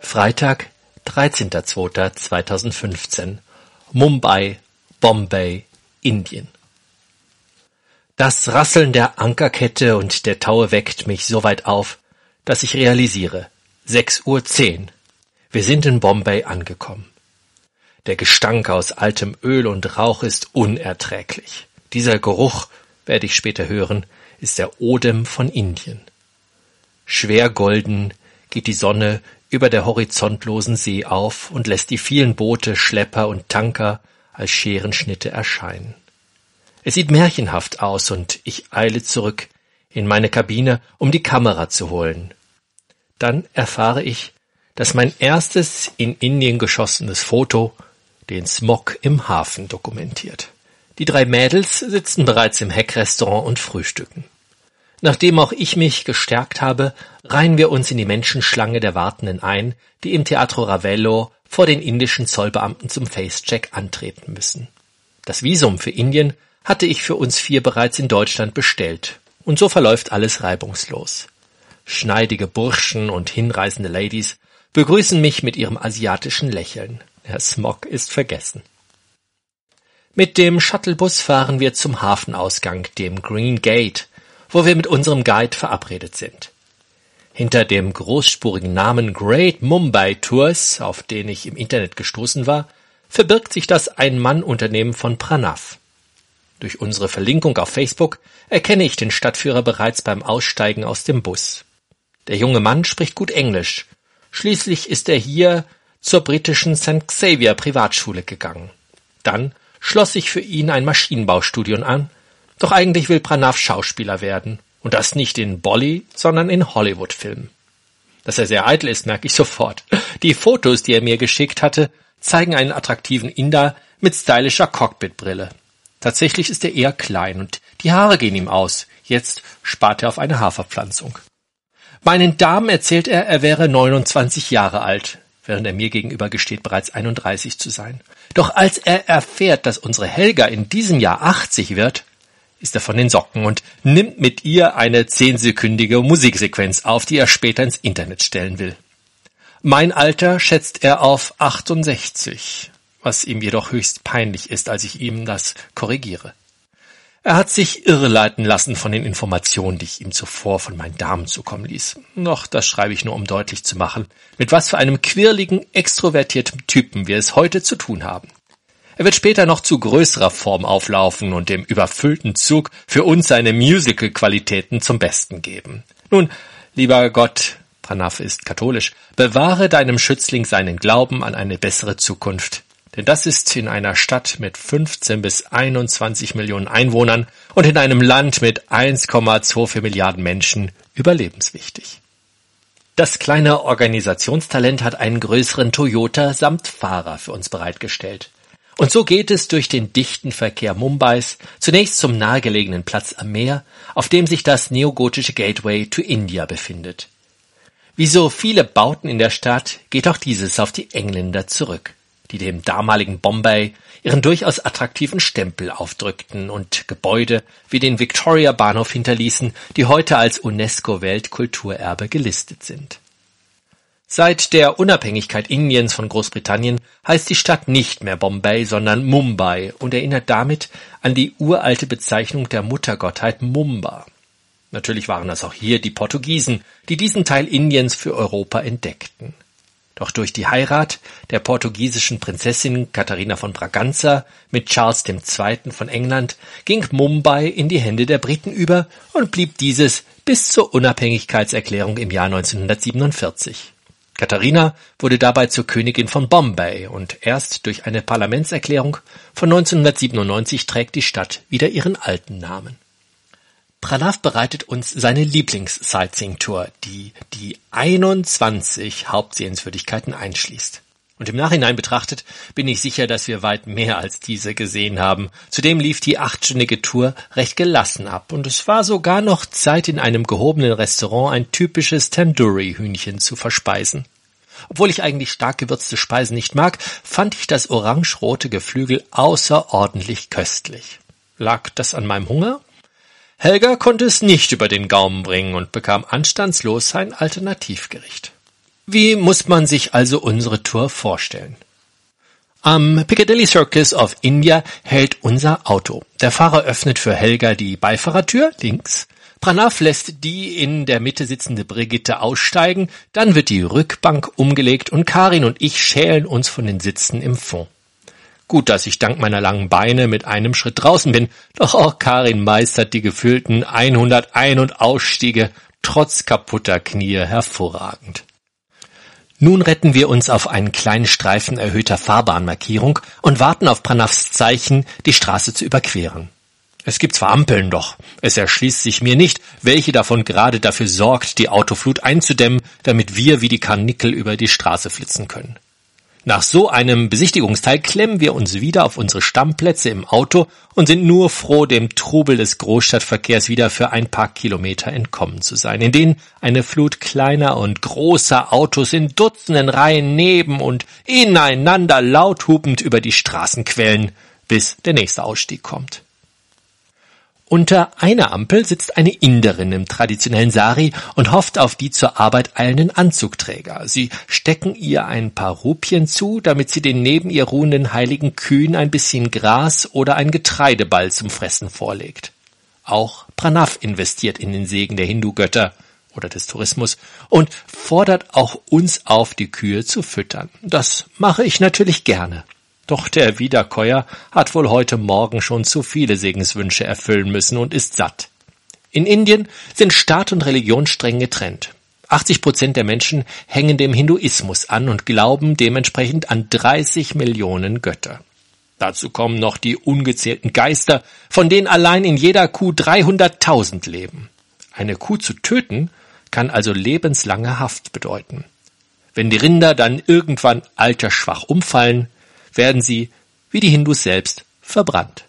Freitag, 13.02.2015 Mumbai, Bombay, Indien. Das Rasseln der Ankerkette und der Taue weckt mich so weit auf, dass ich realisiere. 6.10 Uhr. Wir sind in Bombay angekommen. Der Gestank aus altem Öl und Rauch ist unerträglich. Dieser Geruch, werde ich später hören, ist der Odem von Indien. Schwer golden geht die Sonne über der horizontlosen See auf und lässt die vielen Boote, Schlepper und Tanker als Scherenschnitte erscheinen. Es sieht märchenhaft aus und ich eile zurück in meine Kabine, um die Kamera zu holen. Dann erfahre ich, dass mein erstes in Indien geschossenes Foto den Smog im Hafen dokumentiert. Die drei Mädels sitzen bereits im Heckrestaurant und frühstücken. Nachdem auch ich mich gestärkt habe, reihen wir uns in die Menschenschlange der Wartenden ein, die im Teatro Ravello vor den indischen Zollbeamten zum Facecheck antreten müssen. Das Visum für Indien hatte ich für uns vier bereits in Deutschland bestellt, und so verläuft alles reibungslos. Schneidige Burschen und hinreißende Ladies begrüßen mich mit ihrem asiatischen Lächeln. Der Smog ist vergessen. Mit dem Shuttlebus fahren wir zum Hafenausgang, dem Green Gate, wo wir mit unserem Guide verabredet sind. Hinter dem großspurigen Namen Great Mumbai Tours, auf den ich im Internet gestoßen war, verbirgt sich das Ein-Mann-Unternehmen von Pranav. Durch unsere Verlinkung auf Facebook erkenne ich den Stadtführer bereits beim Aussteigen aus dem Bus. Der junge Mann spricht gut Englisch. Schließlich ist er hier zur britischen St. Xavier Privatschule gegangen. Dann schloss sich für ihn ein Maschinenbaustudium an, doch eigentlich will Pranav Schauspieler werden. Und das nicht in Bolly, sondern in Hollywood-Filmen. Dass er sehr eitel ist, merke ich sofort. Die Fotos, die er mir geschickt hatte, zeigen einen attraktiven Inder mit stylischer Cockpitbrille. Tatsächlich ist er eher klein und die Haare gehen ihm aus. Jetzt spart er auf eine Haarverpflanzung. Meinen Damen erzählt er, er wäre 29 Jahre alt, während er mir gegenüber gesteht, bereits 31 zu sein. Doch als er erfährt, dass unsere Helga in diesem Jahr 80 wird, ist er von den Socken und nimmt mit ihr eine zehnsekündige Musiksequenz auf, die er später ins Internet stellen will. Mein Alter schätzt er auf 68, was ihm jedoch höchst peinlich ist, als ich ihm das korrigiere. Er hat sich irreleiten lassen von den Informationen, die ich ihm zuvor von meinen Damen zukommen ließ. Noch, das schreibe ich nur, um deutlich zu machen, mit was für einem quirligen, extrovertierten Typen wir es heute zu tun haben. Er wird später noch zu größerer Form auflaufen und dem überfüllten Zug für uns seine Musical-Qualitäten zum Besten geben. Nun, lieber Gott, Pranav ist katholisch, bewahre deinem Schützling seinen Glauben an eine bessere Zukunft. Denn das ist in einer Stadt mit 15 bis 21 Millionen Einwohnern und in einem Land mit 1,24 Milliarden Menschen überlebenswichtig. Das kleine Organisationstalent hat einen größeren Toyota samt Fahrer für uns bereitgestellt. Und so geht es durch den dichten Verkehr Mumbais zunächst zum nahegelegenen Platz am Meer, auf dem sich das neogotische Gateway to India befindet. Wie so viele Bauten in der Stadt geht auch dieses auf die Engländer zurück, die dem damaligen Bombay ihren durchaus attraktiven Stempel aufdrückten und Gebäude wie den Victoria Bahnhof hinterließen, die heute als UNESCO Weltkulturerbe gelistet sind. Seit der Unabhängigkeit Indiens von Großbritannien heißt die Stadt nicht mehr Bombay, sondern Mumbai und erinnert damit an die uralte Bezeichnung der Muttergottheit Mumba. Natürlich waren das auch hier die Portugiesen, die diesen Teil Indiens für Europa entdeckten. Doch durch die Heirat der portugiesischen Prinzessin Katharina von Braganza mit Charles II. von England ging Mumbai in die Hände der Briten über und blieb dieses bis zur Unabhängigkeitserklärung im Jahr 1947. Katharina wurde dabei zur Königin von Bombay und erst durch eine Parlamentserklärung von 1997 trägt die Stadt wieder ihren alten Namen. Pranav bereitet uns seine Lieblings-Sightseeing-Tour, die die 21 Hauptsehenswürdigkeiten einschließt. Und im Nachhinein betrachtet bin ich sicher, dass wir weit mehr als diese gesehen haben. Zudem lief die achtstündige Tour recht gelassen ab und es war sogar noch Zeit, in einem gehobenen Restaurant ein typisches Tandoori-Hühnchen zu verspeisen. Obwohl ich eigentlich stark gewürzte Speisen nicht mag, fand ich das orange-rote Geflügel außerordentlich köstlich. Lag das an meinem Hunger? Helga konnte es nicht über den Gaumen bringen und bekam anstandslos sein Alternativgericht. Wie muss man sich also unsere Tour vorstellen? Am Piccadilly Circus of India hält unser Auto. Der Fahrer öffnet für Helga die Beifahrertür links. Pranav lässt die in der Mitte sitzende Brigitte aussteigen, dann wird die Rückbank umgelegt und Karin und ich schälen uns von den Sitzen im Fond. Gut, dass ich dank meiner langen Beine mit einem Schritt draußen bin, doch auch Karin meistert die gefühlten 100 Ein- und Ausstiege trotz kaputter Knie hervorragend. Nun retten wir uns auf einen kleinen Streifen erhöhter Fahrbahnmarkierung und warten auf Pranavs Zeichen, die Straße zu überqueren. Es gibt zwar Ampeln, doch es erschließt sich mir nicht, welche davon gerade dafür sorgt, die Autoflut einzudämmen, damit wir wie die Karnickel über die Straße flitzen können. Nach so einem Besichtigungsteil klemmen wir uns wieder auf unsere Stammplätze im Auto und sind nur froh, dem Trubel des Großstadtverkehrs wieder für ein paar Kilometer entkommen zu sein, in denen eine Flut kleiner und großer Autos in Dutzenden Reihen neben und ineinander laut hupend über die Straßen quellen, bis der nächste Ausstieg kommt. Unter einer Ampel sitzt eine Inderin im traditionellen Sari und hofft auf die zur Arbeit eilenden Anzugträger. Sie stecken ihr ein paar Rupien zu, damit sie den neben ihr ruhenden heiligen Kühen ein bisschen Gras oder ein Getreideball zum Fressen vorlegt. Auch Pranav investiert in den Segen der Hindu-Götter oder des Tourismus und fordert auch uns auf, die Kühe zu füttern. Das mache ich natürlich gerne. Doch der Wiederkäuer hat wohl heute Morgen schon zu viele Segenswünsche erfüllen müssen und ist satt. In Indien sind Staat und Religion streng getrennt. 80 Prozent der Menschen hängen dem Hinduismus an und glauben dementsprechend an 30 Millionen Götter. Dazu kommen noch die ungezählten Geister, von denen allein in jeder Kuh 300.000 leben. Eine Kuh zu töten kann also lebenslange Haft bedeuten. Wenn die Rinder dann irgendwann altersschwach umfallen, werden sie, wie die Hindus selbst, verbrannt.